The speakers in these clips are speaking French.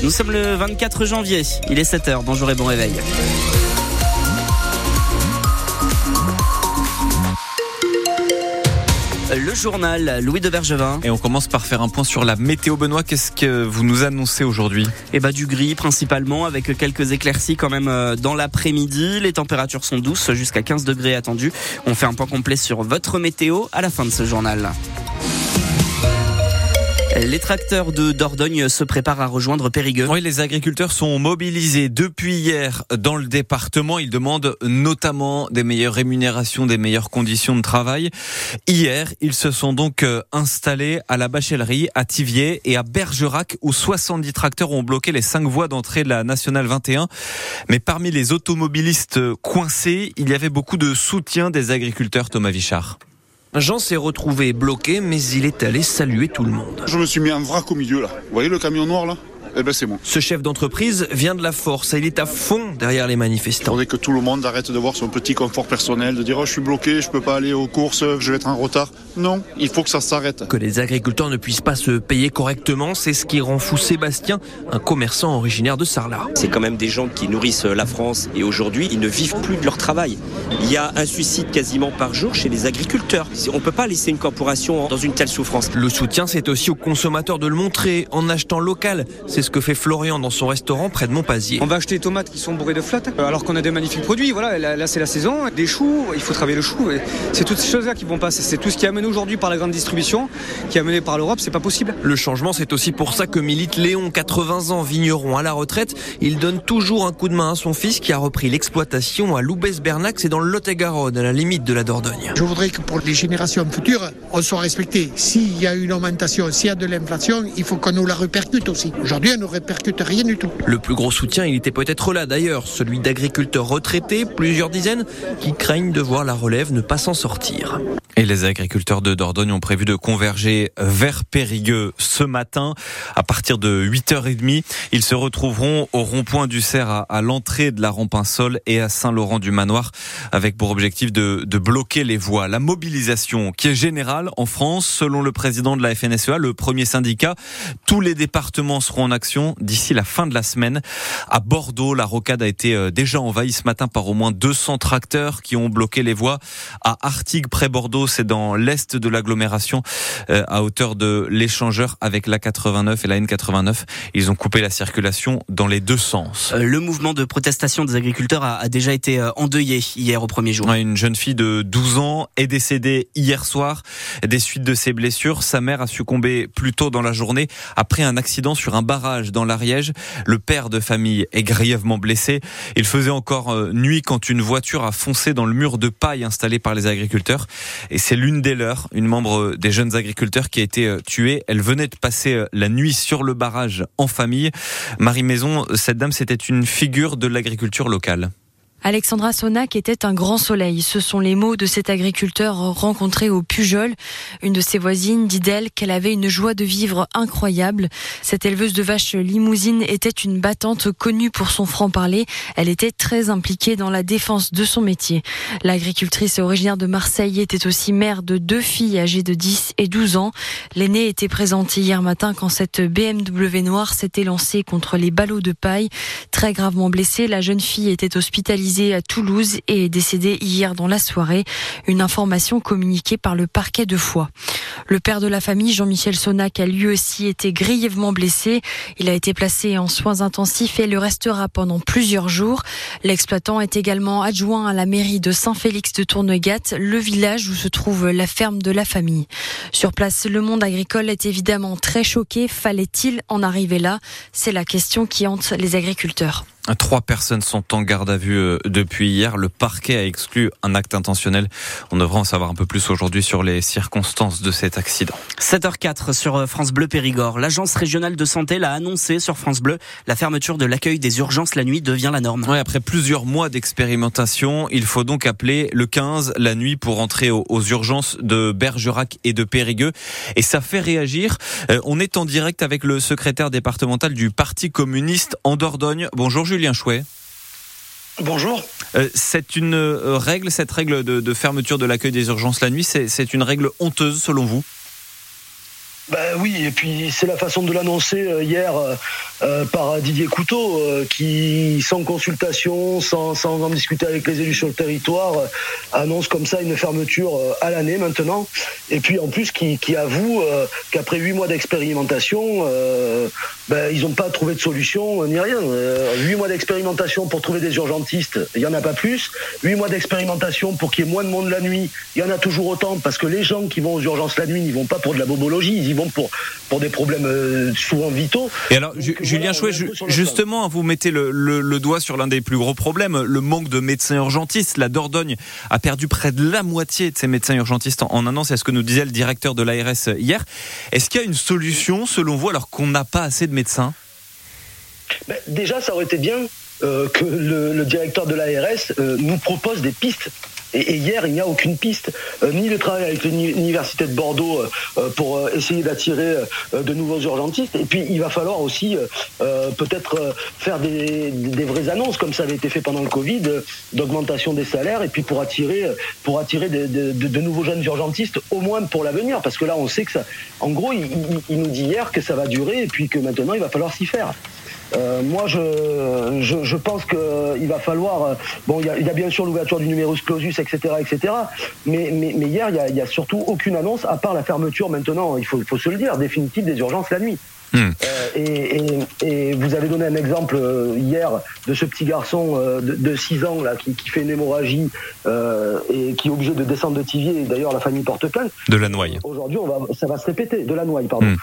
Nous sommes le 24 janvier, il est 7h, bonjour et bon réveil. Le journal Louis de Bergevin. Et on commence par faire un point sur la météo. Benoît, qu'est-ce que vous nous annoncez aujourd'hui? Eh bah du gris principalement, avec quelques éclaircies quand même euh, dans l'après-midi. Les températures sont douces, jusqu'à 15 degrés attendus. On fait un point complet sur votre météo à la fin de ce journal. Les tracteurs de Dordogne se préparent à rejoindre Périgueux. Oui, les agriculteurs sont mobilisés depuis hier dans le département. Ils demandent notamment des meilleures rémunérations, des meilleures conditions de travail. Hier, ils se sont donc euh, installés à la Bachellerie, à Tivier et à Bergerac où 70 tracteurs ont bloqué les cinq voies d'entrée de la Nationale 21. Mais parmi les automobilistes coincés, il y avait beaucoup de soutien des agriculteurs, Thomas Vichard. Jean s'est retrouvé bloqué, mais il est allé saluer tout le monde. Je me suis mis en vrac au milieu là. Vous voyez le camion noir là? Eh ben c'est moi. Ce chef d'entreprise vient de la force et il est à fond derrière les manifestants. Il faudrait que tout le monde arrête de voir son petit confort personnel, de dire oh, je suis bloqué, je peux pas aller aux courses, je vais être en retard. Non, il faut que ça s'arrête. Que les agriculteurs ne puissent pas se payer correctement, c'est ce qui rend fou Sébastien, un commerçant originaire de Sarlat. C'est quand même des gens qui nourrissent la France et aujourd'hui ils ne vivent plus de leur travail. Il y a un suicide quasiment par jour chez les agriculteurs. On ne peut pas laisser une corporation dans une telle souffrance. Le soutien, c'est aussi aux consommateurs de le montrer en achetant local. C'est ce que fait Florian dans son restaurant près de Montpazier. On va acheter des tomates qui sont bourrées de flotte, alors qu'on a des magnifiques produits. Voilà, là, c'est la saison. Des choux, il faut travailler le chou. C'est toutes ces choses-là qui vont passer. C'est tout ce qui est amené aujourd'hui par la grande distribution, qui est amené par l'Europe. C'est pas possible. Le changement, c'est aussi pour ça que milite Léon, 80 ans, vigneron à la retraite. Il donne toujours un coup de main à son fils qui a repris l'exploitation à Loubès-Bernac, c'est dans le Lot-et-Garonne, à la limite de la Dordogne. Je voudrais que pour les générations futures, on soit respecté. S'il y a une augmentation, s'il y a de l'inflation, il faut qu'on nous la répercute aussi. Aujourd'hui, ne répercute rien du tout. Le plus gros soutien, il était peut-être là d'ailleurs, celui d'agriculteurs retraités, plusieurs dizaines, qui craignent de voir la relève ne pas s'en sortir. Et les agriculteurs de Dordogne ont prévu de converger vers Périgueux ce matin à partir de 8h30. Ils se retrouveront au rond-point du Cerf à, l'entrée de la Rampin-Sol et à Saint-Laurent-du-Manoir avec pour objectif de, de bloquer les voies. La mobilisation qui est générale en France, selon le président de la FNSEA, le premier syndicat, tous les départements seront en action d'ici la fin de la semaine. À Bordeaux, la rocade a été euh, déjà envahie ce matin par au moins 200 tracteurs qui ont bloqué les voies. À Artigues, près Bordeaux, c'est dans l'est de l'agglomération, euh, à hauteur de l'échangeur avec la 89 et la N89. Ils ont coupé la circulation dans les deux sens. Euh, le mouvement de protestation des agriculteurs a, déjà été euh, endeuillé hier au premier jour. Une jeune fille de 12 ans est décédée hier soir des suites de ses blessures. Sa mère a succombé plus tôt dans la journée après un accident sur un barrage dans l'Ariège. Le père de famille est grièvement blessé. Il faisait encore nuit quand une voiture a foncé dans le mur de paille installé par les agriculteurs. Et c'est l'une des leurs, une membre des jeunes agriculteurs qui a été euh, tuée. Elle venait de passer euh, la nuit sur le barrage en famille. Marie Maison, cette dame, c'était une figure de l'agriculture locale. Alexandra Sonac était un grand soleil. Ce sont les mots de cet agriculteur rencontré au Pujol. Une de ses voisines dit d'elle qu'elle avait une joie de vivre incroyable. Cette éleveuse de vaches limousine était une battante connue pour son franc-parler. Elle était très impliquée dans la défense de son métier. L'agricultrice originaire de Marseille était aussi mère de deux filles âgées de 10 et 12 ans. L'aînée était présente hier matin quand cette BMW noire s'était lancée contre les ballots de paille. Très gravement blessée, la jeune fille était hospitalisée à Toulouse et décédé hier dans la soirée. Une information communiquée par le parquet de Foix. Le père de la famille, Jean-Michel Sonac, a lui aussi été grièvement blessé. Il a été placé en soins intensifs et le restera pendant plusieurs jours. L'exploitant est également adjoint à la mairie de Saint-Félix de Tournegat, le village où se trouve la ferme de la famille. Sur place, le monde agricole est évidemment très choqué. Fallait-il en arriver là? C'est la question qui hante les agriculteurs. Trois personnes sont en garde à vue euh, depuis hier. Le parquet a exclu un acte intentionnel. On devrait en savoir un peu plus aujourd'hui sur les circonstances de cet accident. 7h04 sur euh, France Bleu Périgord. L'agence régionale de santé l'a annoncé sur France Bleu. La fermeture de l'accueil des urgences la nuit devient la norme. Ouais, après plusieurs mois d'expérimentation, il faut donc appeler le 15 la nuit pour entrer aux, urgences de Bergerac et de Périgueux. Et ça fait réagir. Euh, on est en direct avec le secrétaire départemental du Parti communiste en Dordogne. Bonjour Julien Chouet. Bonjour. Euh, c'est une euh, règle, cette règle de, fermeture de l'accueil des urgences la nuit, c'est une règle honteuse selon vous? Ben oui, et puis c'est la façon de l'annoncer euh, hier euh, par Didier Couteau, qui, sans consultation, sans, sans, en discuter avec les élus sur le territoire, annonce comme ça une fermeture à l'année maintenant. Et puis en plus, qui, qui avoue qu'après huit mois d'expérimentation, ben, ils n'ont pas trouvé de solution ni rien. Huit mois d'expérimentation pour trouver des urgentistes, il n'y en a pas plus. Huit mois d'expérimentation pour qu'il y ait moins de monde la nuit, il y en a toujours autant, parce que les gens qui vont aux urgences la nuit, ils vont pas pour de la bobologie, ils y vont pour, pour des problèmes euh, souvent vitaux. Et alors, Julien Chouet, justement, vous mettez le, le, doigt sur l'un des plus gros problèmes, le manque de médecins urgentistes. La Dordogne a perdu près de la moitié de ses médecins urgentistes en, un an, c'est ce que nous disait le directeur de l'ARS hier. Est-ce qu'il y a une solution, selon vous, alors qu'on n'a pas assez de médecins? Ben, Déjà, ça aurait été bien euh, que le, directeur de l'ARS euh, nous propose des pistes et, hier, il n'y a aucune piste, euh, ni le travail avec l'université de Bordeaux euh, euh, pour essayer d'attirer de nouveaux urgentistes. Et puis, il va falloir aussi peut-être faire des, vraies annonces, comme ça avait été fait pendant le Covid, d'augmentation des salaires, et puis pour attirer, pour attirer de, nouveaux jeunes urgentistes, au moins pour l'avenir, parce que là, on sait que ça. En gros, il, il nous dit hier que ça va durer, et puis que maintenant, il va falloir s'y faire. Euh, moi, je, je, je pense qu'il va falloir. Euh, bon, il y, a bien sûr l'ouverture du numerus clausus, etc., etc. Mais, mais, mais hier, il n'y a, a, surtout aucune annonce, à part la fermeture maintenant, il faut, faut se le dire, définitive des urgences la nuit. Hmm. Euh, et, et, et, vous avez donné un exemple euh, hier de ce petit garçon euh, de, de 6 ans là qui, qui fait une hémorragie euh, et qui est obligé de descendre de Tivier. D'ailleurs, la famille porte plainte. De la noix. Aujourd'hui, ça va se répéter. De la noix, pardon. Hmm.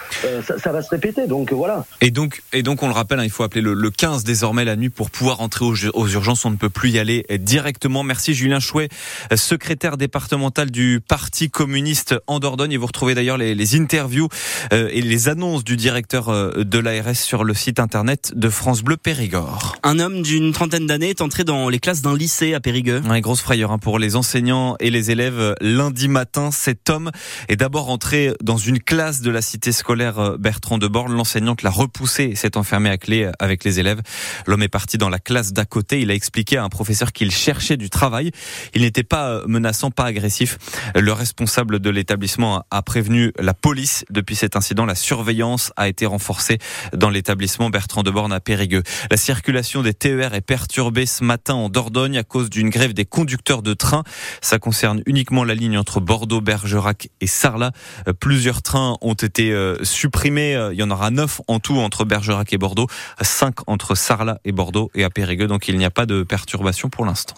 Ça, ça, va se répéter. Donc voilà. Et donc, et donc, on le rappelle, hein, il faut appeler le, le, 15 désormais la nuit pour pouvoir entrer aux, aux, urgences. On ne peut plus y aller directement. Merci Julien Chouet, secrétaire départemental du Parti communiste en Dordogne. Et vous retrouvez d'ailleurs les, les interviews et les annonces du directeur euh, de l'ARS sur le site internet de France Bleu Périgord. Un homme d'une trentaine d'années est entré dans les classes d'un lycée à Périgueux. Une grosse frayeur hein, pour les enseignants et les élèves. Lundi matin, cet homme est d'abord entré dans une classe de la cité scolaire euh, Bertrand de Borne. L'enseignante l'a repoussé et s'est enfermé à clé avec les élèves. L'homme est parti dans la classe d'à côté. Il a expliqué à un professeur qu'il cherchait du travail. Il n'était pas euh, menaçant, pas agressif. Le responsable de l'établissement a prévenu la police. Depuis cet incident, la surveillance a été renforcée dans l'établissement Bertrand de Borne à Périgueux. La circulation des TER est perturbée ce matin en Dordogne à cause d'une grève des conducteurs de train. Ça concerne uniquement la ligne entre Bordeaux, Bergerac et Sarlat. Euh, plusieurs trains ont été euh, supprimés. Euh, il y en aura neuf en tout entre Bergerac et Bordeaux, cinq entre Sarlat et Bordeaux et à Périgueux. Donc il n'y a pas de perturbation pour l'instant.